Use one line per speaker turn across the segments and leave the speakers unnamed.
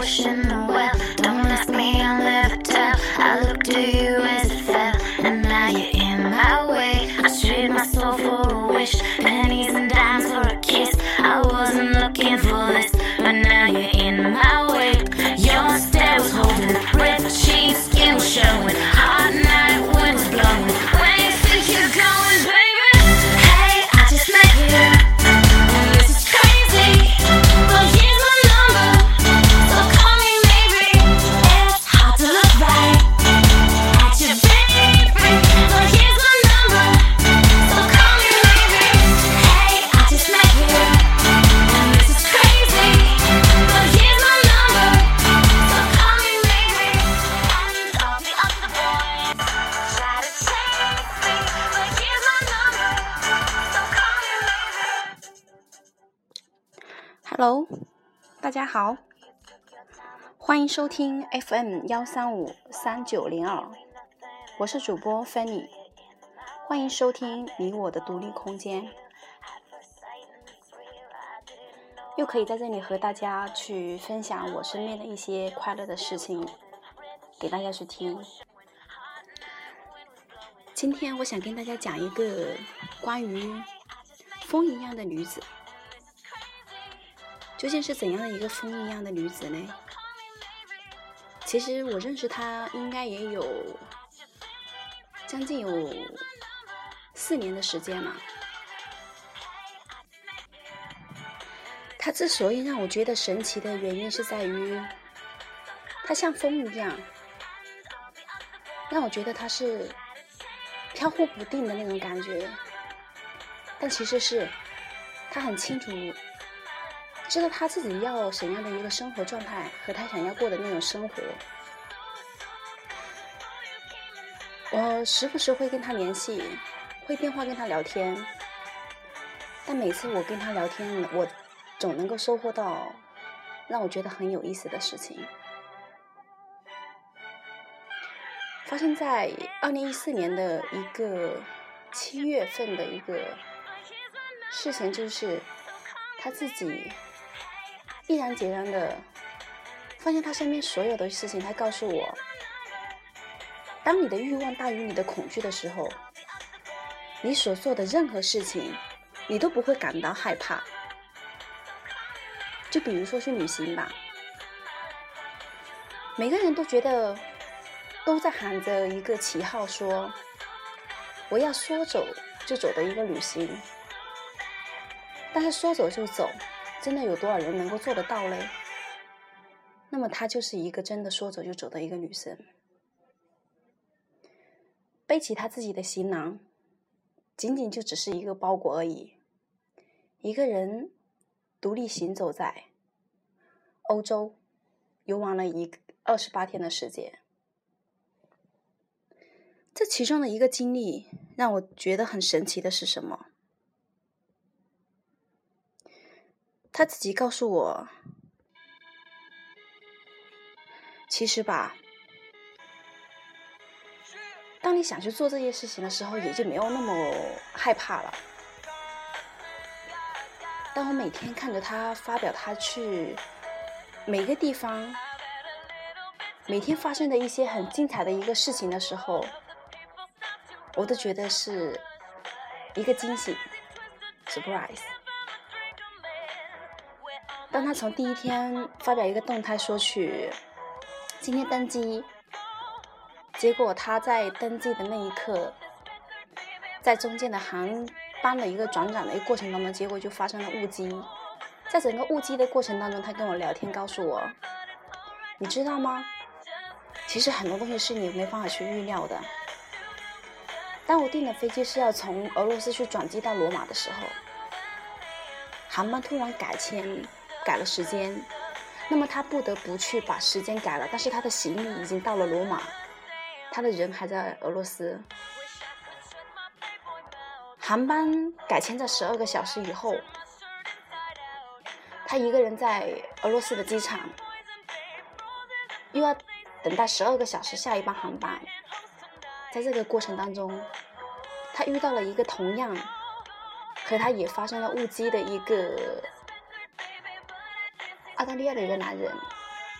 wishing well. Don't ask me, I'll never tell. I look to you
大家好，欢迎收听 FM 幺三五三九零二，我是主播 Fanny，欢迎收听你我的独立空间，又可以在这里和大家去分享我身边的一些快乐的事情，给大家去听。今天我想跟大家讲一个关于风一样的女子。究竟是怎样的一个风一样的女子呢？其实我认识她应该也有将近有四年的时间了。她之所以让我觉得神奇的原因是在于，她像风一样，让我觉得她是飘忽不定的那种感觉。但其实是她很清楚。知道他自己要什么样的一个生活状态和他想要过的那种生活。我时不时会跟他联系，会电话跟他聊天，但每次我跟他聊天，我总能够收获到让我觉得很有意思的事情。发生在二零一四年的一个七月份的一个事情，就是他自己。毅然决然的放下他身边所有的事情，他告诉我：当你的欲望大于你的恐惧的时候，你所做的任何事情，你都不会感到害怕。就比如说去旅行吧，每个人都觉得都在喊着一个旗号，说我要说走就走的一个旅行，但是说走就走。真的有多少人能够做得到嘞？那么她就是一个真的说走就走的一个女生，背起她自己的行囊，仅仅就只是一个包裹而已，一个人独立行走在欧洲，游玩了一二十八天的时间。这其中的一个经历让我觉得很神奇的是什么？他自己告诉我，其实吧，当你想去做这些事情的时候，也就没有那么害怕了。当我每天看着他发表他去每个地方，每天发生的一些很精彩的一个事情的时候，我都觉得是一个惊喜，surprise。当他从第一天发表一个动态说去今天登机，结果他在登机的那一刻，在中间的航班的一个转转的一个过程当中，结果就发生了误机。在整个误机的过程当中，他跟我聊天，告诉我，你知道吗？其实很多东西是你没办法去预料的。当我订的飞机是要从俄罗斯去转机到罗马的时候，航班突然改签。改了时间，那么他不得不去把时间改了。但是他的行李已经到了罗马，他的人还在俄罗斯。航班改签在十二个小时以后，他一个人在俄罗斯的机场，又要等待十二个小时下一班航班。在这个过程当中，他遇到了一个同样和他也发生了误机的一个。澳大利亚的一个男人，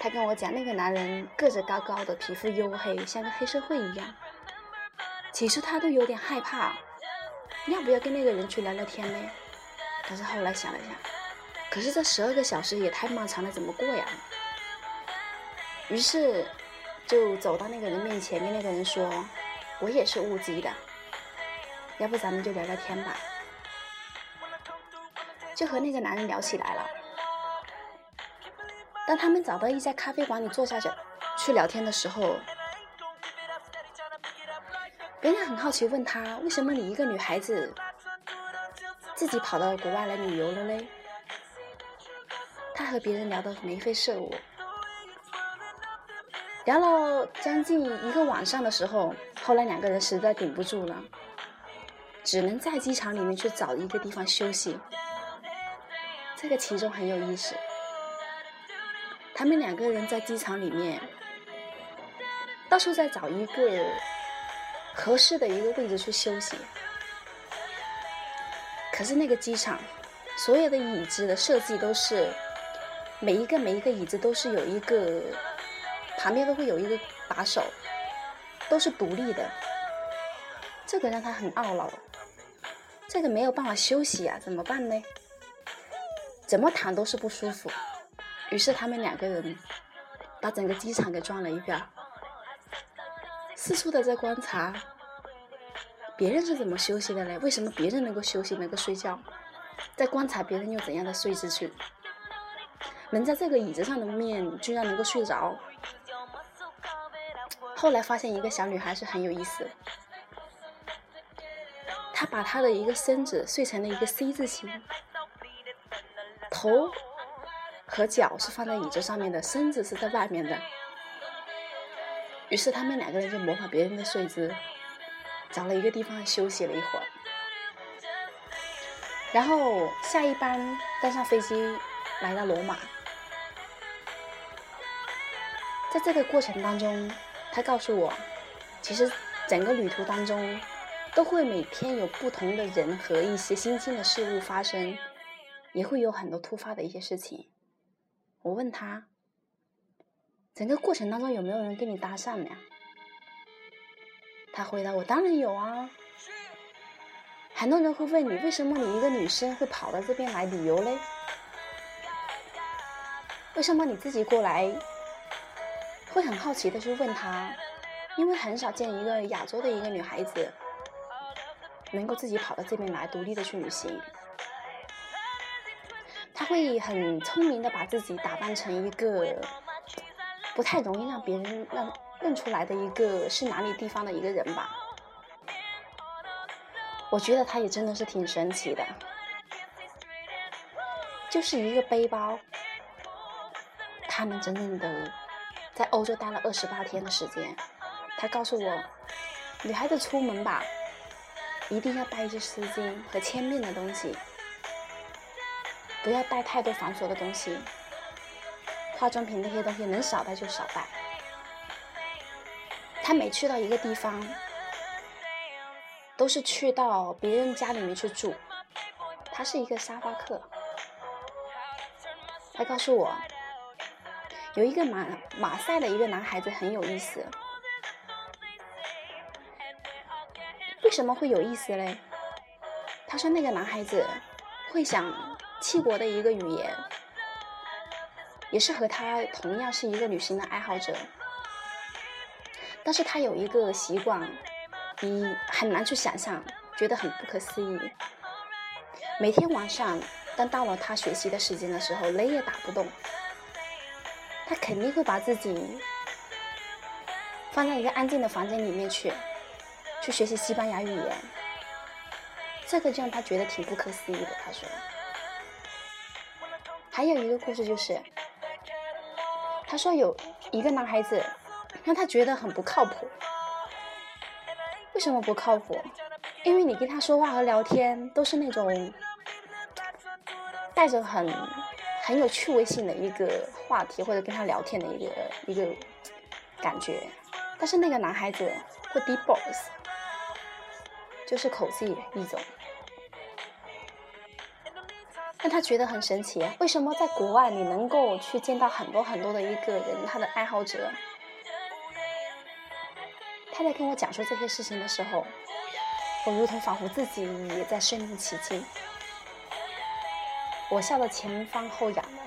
他跟我讲，那个男人个子高高的，皮肤黝黑，像个黑社会一样。起初他都有点害怕，要不要跟那个人去聊聊天呢？但是后来想了想，可是这十二个小时也太漫长了，怎么过呀？于是就走到那个人面前，跟那个人说：“我也是乌鸡的，要不咱们就聊聊天吧。”就和那个男人聊起来了。当他们找到一家咖啡馆里坐下去去聊天的时候，别人很好奇问他：“为什么你一个女孩子自己跑到国外来旅游了嘞？”他和别人聊得眉飞色舞，聊了将近一个晚上的时候，后来两个人实在顶不住了，只能在机场里面去找一个地方休息。这个其中很有意思。他们两个人在机场里面，到处在找一个合适的一个位置去休息。可是那个机场所有的椅子的设计都是每一个每一个椅子都是有一个旁边都会有一个把手，都是独立的。这个让他很懊恼，这个没有办法休息啊，怎么办呢？怎么躺都是不舒服。于是他们两个人把整个机场给转了一遍，四处的在观察别人是怎么休息的嘞？为什么别人能够休息、能够睡觉？在观察别人用怎样的睡姿去，能在这个椅子上的面居然能够睡着。后来发现一个小女孩是很有意思，她把她的一个身子睡成了一个 C 字形，头。和脚是放在椅子上面的，身子是在外面的。于是他们两个人就模仿别人的睡姿，找了一个地方休息了一会儿。然后下一班登上飞机来到罗马。在这个过程当中，他告诉我，其实整个旅途当中都会每天有不同的人和一些新鲜的事物发生，也会有很多突发的一些事情。我问他，整个过程当中有没有人跟你搭讪呀？他回答我：当然有啊。很多人会问你，为什么你一个女生会跑到这边来旅游嘞？为什么你自己过来？会很好奇的去问他，因为很少见一个亚洲的一个女孩子能够自己跑到这边来，独立的去旅行。他会很聪明的把自己打扮成一个不太容易让别人让认出来的一个是哪里地方的一个人吧。我觉得他也真的是挺神奇的，就是一个背包，他们整整的在欧洲待了二十八天的时间。他告诉我，女孩子出门吧，一定要带一些丝巾和千面的东西。不要带太多繁琐的东西，化妆品那些东西能少带就少带。他每去到一个地方，都是去到别人家里面去住。他是一个沙发客。他告诉我，有一个马马赛的一个男孩子很有意思。为什么会有意思嘞？他说那个男孩子会想。七国的一个语言，也是和他同样是一个旅行的爱好者，但是他有一个习惯，你很难去想象，觉得很不可思议。每天晚上，当到了他学习的时间的时候，雷也打不动，他肯定会把自己放在一个安静的房间里面去，去学习西班牙语言。这个就让他觉得挺不可思议的。他说。还有一个故事就是，他说有一个男孩子让他觉得很不靠谱。为什么不靠谱？因为你跟他说话和聊天都是那种带着很很有趣味性的一个话题，或者跟他聊天的一个一个感觉。但是那个男孩子会 deep boss，就是口技一种。但他觉得很神奇，为什么在国外你能够去见到很多很多的一个人，他的爱好者？他在跟我讲述这些事情的时候，我如同仿佛自己也在身临其境，我笑得前方后仰了。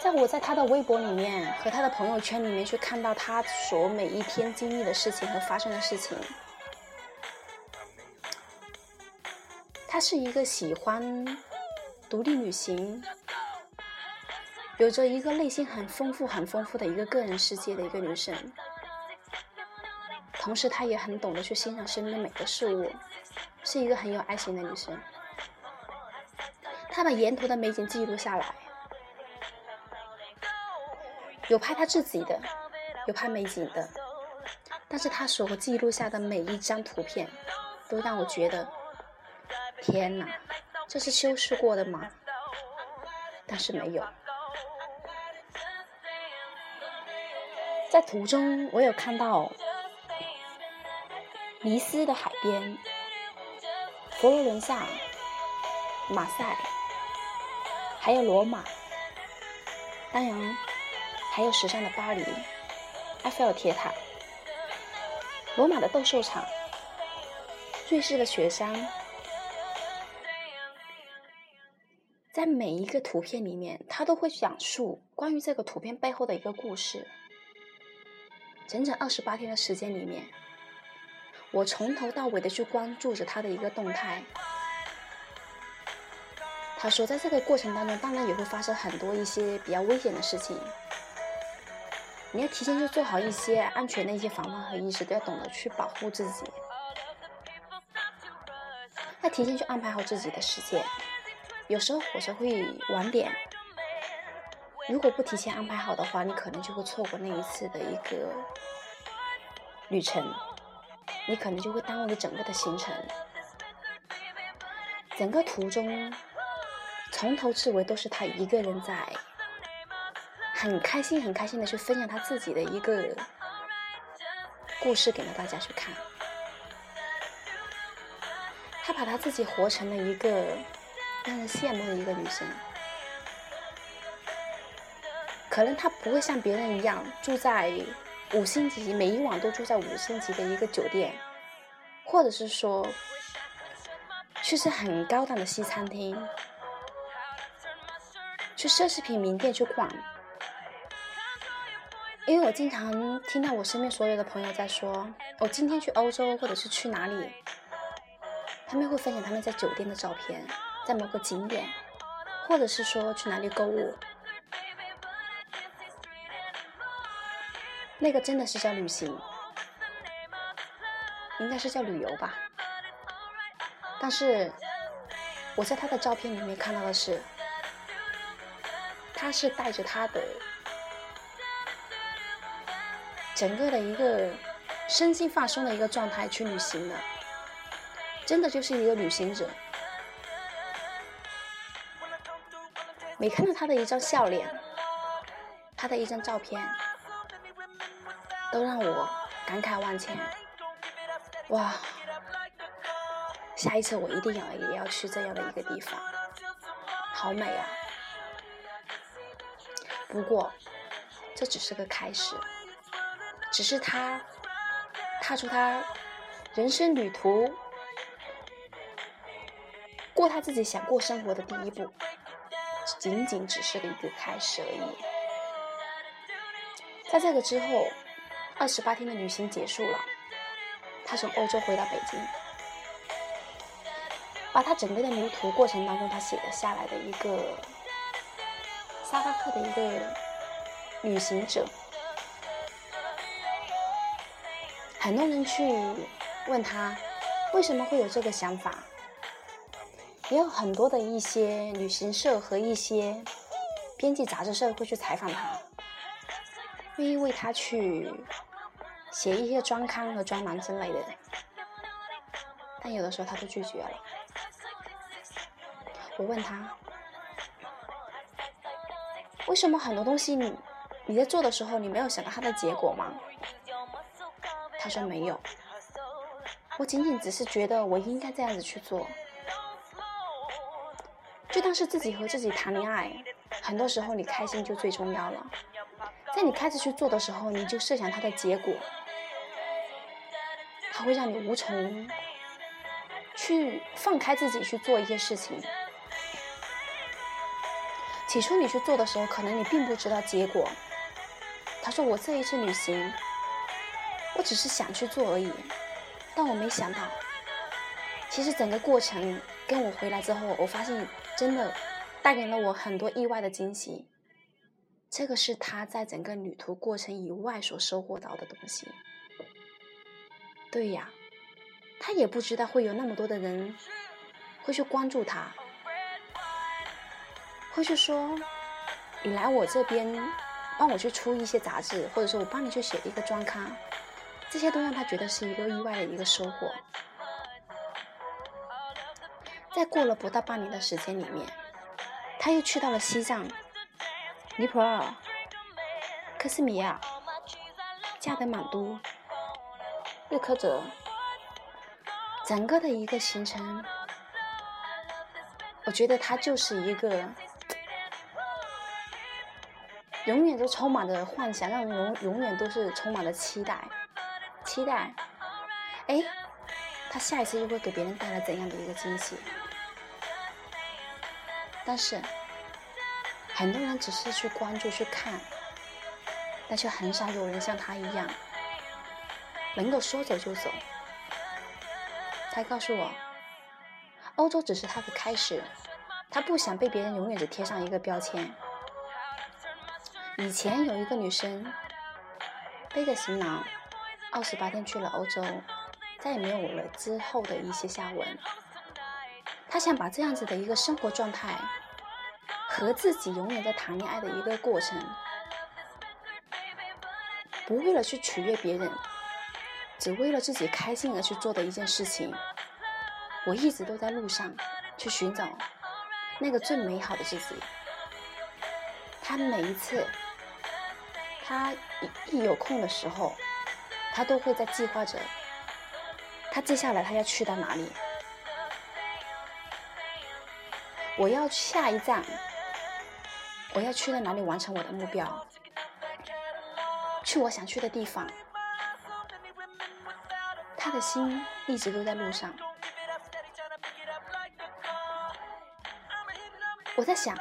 在我在他的微博里面和他的朋友圈里面去看到他所每一天经历的事情和发生的事情，她是一个喜欢独立旅行，有着一个内心很丰富、很丰富的一个个人世界的一个女生。同时，她也很懂得去欣赏身边的每个事物，是一个很有爱心的女生。她把沿途的美景记录下来。有拍他自己的，有拍美景的，但是他所记录下的每一张图片，都让我觉得，天哪，这是修饰过的吗？但是没有。在途中，我有看到尼斯的海边，佛罗伦萨、马赛，还有罗马，当然。还有时尚的巴黎、埃菲尔铁塔、罗马的斗兽场、瑞士的雪山，在每一个图片里面，他都会讲述关于这个图片背后的一个故事。整整二十八天的时间里面，我从头到尾的去关注着他的一个动态。他说，在这个过程当中，当然也会发生很多一些比较危险的事情。你要提前去做好一些安全的一些防范和意识，都要懂得去保护自己。要提前去安排好自己的时间。有时候火车会晚点，如果不提前安排好的话，你可能就会错过那一次的一个旅程，你可能就会耽误你整个的行程。整个途中，从头至尾都是他一个人在。很开心，很开心的去分享他自己的一个故事给了大家去看。他把他自己活成了一个让人羡慕的一个女生。可能他不会像别人一样住在五星级，每一晚都住在五星级的一个酒店，或者是说去吃很高档的西餐厅，去奢侈品名店去逛。因为我经常听到我身边所有的朋友在说，我今天去欧洲或者是去哪里，他们会分享他们在酒店的照片，在某个景点，或者是说去哪里购物，那个真的是叫旅行，应该是叫旅游吧。但是我在他的照片里面看到的是，他是带着他的。整个的一个身心放松的一个状态去旅行的，真的就是一个旅行者。每看到他的一张笑脸，他的一张照片，都让我感慨万千。哇，下一次我一定要也要去这样的一个地方，好美啊！不过，这只是个开始。只是他踏出他人生旅途，过他自己想过生活的第一步，仅仅只是一个开始而已。在这个之后，二十八天的旅行结束了，他从欧洲回到北京，把他整个的旅途过程当中他写的下来的一个沙发客的一个旅行者。很多人去问他为什么会有这个想法，也有很多的一些旅行社和一些编辑杂志社会去采访他，愿意为他去写一些专刊和专栏之类的，但有的时候他都拒绝了。我问他，为什么很多东西你你在做的时候，你没有想到它的结果吗？他说没有，我仅仅只是觉得我应该这样子去做，就当是自己和自己谈恋爱。很多时候，你开心就最重要了。在你开始去做的时候，你就设想它的结果，它会让你无从去放开自己去做一些事情。起初你去做的时候，可能你并不知道结果。他说：“我这一次旅行，我只是想去做而已。”但我没想到，其实整个过程跟我回来之后，我发现真的带给了我很多意外的惊喜。这个是他在整个旅途过程以外所收获到的东西。对呀，他也不知道会有那么多的人会去关注他，会去说你来我这边帮我去出一些杂志，或者说我帮你去写一个专刊。这些都让他觉得是一个意外的一个收获。在过了不到半年的时间里面，他又去到了西藏、尼泊尔、克什米尔、加德满都、日喀则，整个的一个行程，我觉得他就是一个永远都充满着幻想，让人永永远都是充满了期待。期待，哎，他下一次又会给别人带来怎样的一个惊喜？但是，很多人只是去关注、去看，但却很少有人像他一样，能够说走就走。他告诉我，欧洲只是他的开始，他不想被别人永远只贴上一个标签。以前有一个女生，背着行囊。二十八天去了欧洲，再也没有了之后的一些下文。他想把这样子的一个生活状态和自己永远在谈恋爱的一个过程，不为了去取悦别人，只为了自己开心而去做的一件事情。我一直都在路上去寻找那个最美好的自己。他每一次，他一一有空的时候。他都会在计划着，他接下来他要去到哪里？我要下一站，我要去到哪里完成我的目标？去我想去的地方。他的心一直都在路上。我在想，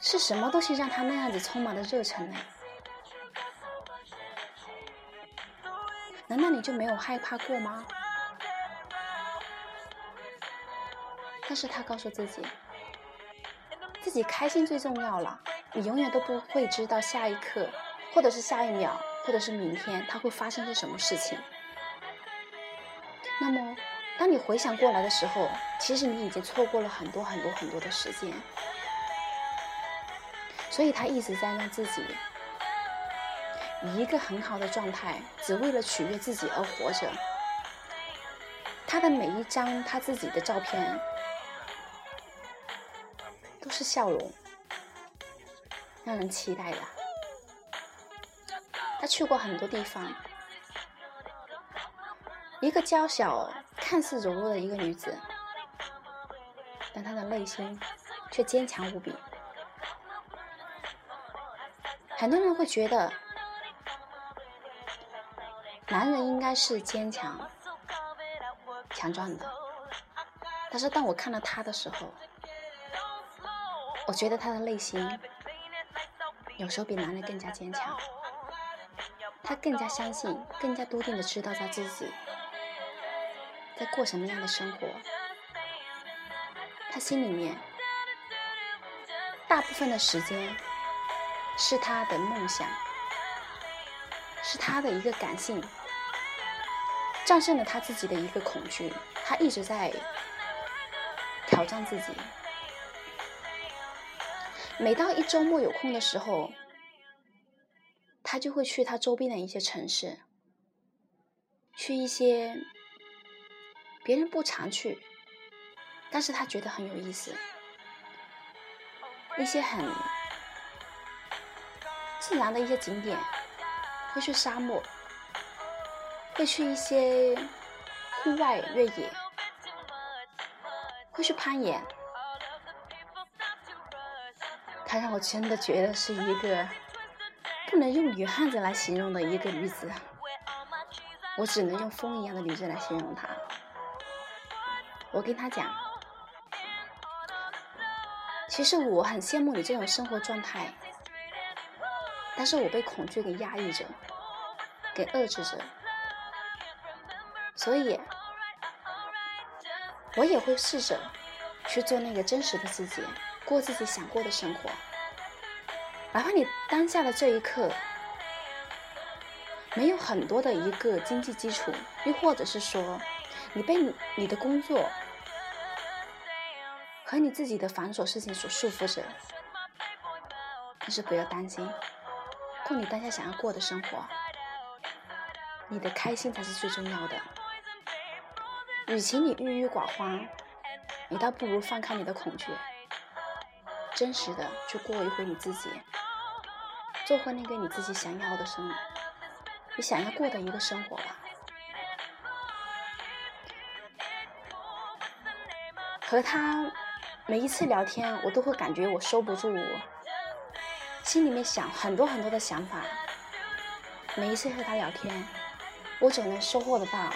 是什么东西让他那样子充满了热忱呢？难道你就没有害怕过吗？但是他告诉自己，自己开心最重要了。你永远都不会知道下一刻，或者是下一秒，或者是明天，他会发生些什么事情。那么，当你回想过来的时候，其实你已经错过了很多很多很多的时间。所以他一直在让自己。以一个很好的状态，只为了取悦自己而活着。他的每一张他自己的照片，是笑容，让人期待的。他去过很多地方，一个娇小、看似柔弱的一个女子，但她的内心却坚强无比。很多人会觉得。男人应该是坚强、强壮的，但是当我看到他的时候，我觉得他的内心有时候比男人更加坚强，他更加相信、更加笃定的知道他自己在过什么样的生活，他心里面大部分的时间是他的梦想，是他的一个感性。战胜了他自己的一个恐惧，他一直在挑战自己。每到一周末有空的时候，他就会去他周边的一些城市，去一些别人不常去，但是他觉得很有意思，一些很自然的一些景点，会去沙漠。会去一些户外越野，会去攀岩。她让我真的觉得是一个不能用女汉子来形容的一个女子，我只能用风一样的女子来形容她。我跟她讲，其实我很羡慕你这种生活状态，但是我被恐惧给压抑着，给遏制着，所以，我也会试着去做那个真实的自己。过自己想过的生活，哪怕你当下的这一刻没有很多的一个经济基础，又或者是说你被你的工作和你自己的繁琐事情所束缚着，但是不要担心，过你当下想要过的生活，你的开心才是最重要的。与其你郁郁寡欢，你倒不如放开你的恐惧。真实的去过一回你自己，做回那个你自己想要的生，你想要过的一个生活吧。和他每一次聊天，我都会感觉我收不住，心里面想很多很多的想法。每一次和他聊天，我总能收获得到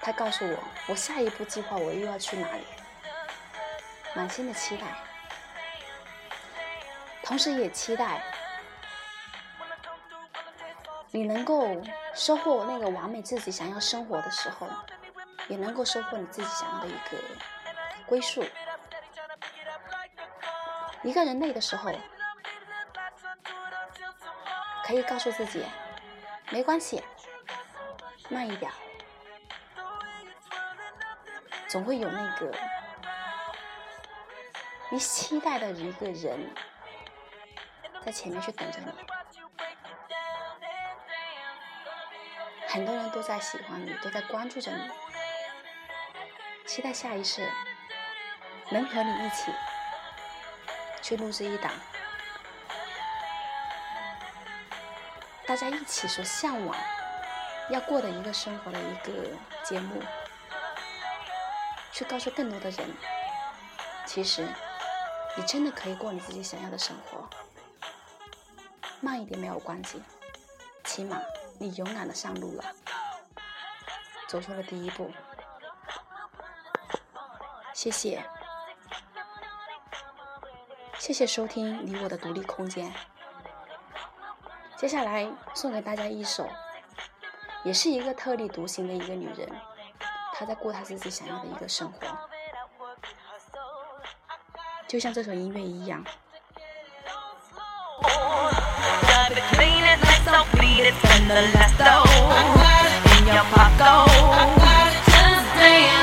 他告诉我我下一步计划我又要去哪里，满心的期待。同时也期待你能够收获那个完美自己想要生活的时候，也能够收获你自己想要的一个归宿。一个人累的时候，可以告诉自己没关系，慢一点，总会有那个你期待的一个人。在前面去等着你，很多人都在喜欢你，都在关注着你，期待下一次能和你一起去录制一档大家一起所向往要过的一个生活的一个节目，去告诉更多的人，其实你真的可以过你自己想要的生活。慢一点没有关系，起码你勇敢的上路了，走出了第一步。谢谢，谢谢收听你我的独立空间。接下来送给大家一首，也是一个特立独行的一个女人，她在过她自己想要的一个生活，就像这首音乐一样。blood between his legs, don't bleed, it's gonna last though. In your pocket, just dance.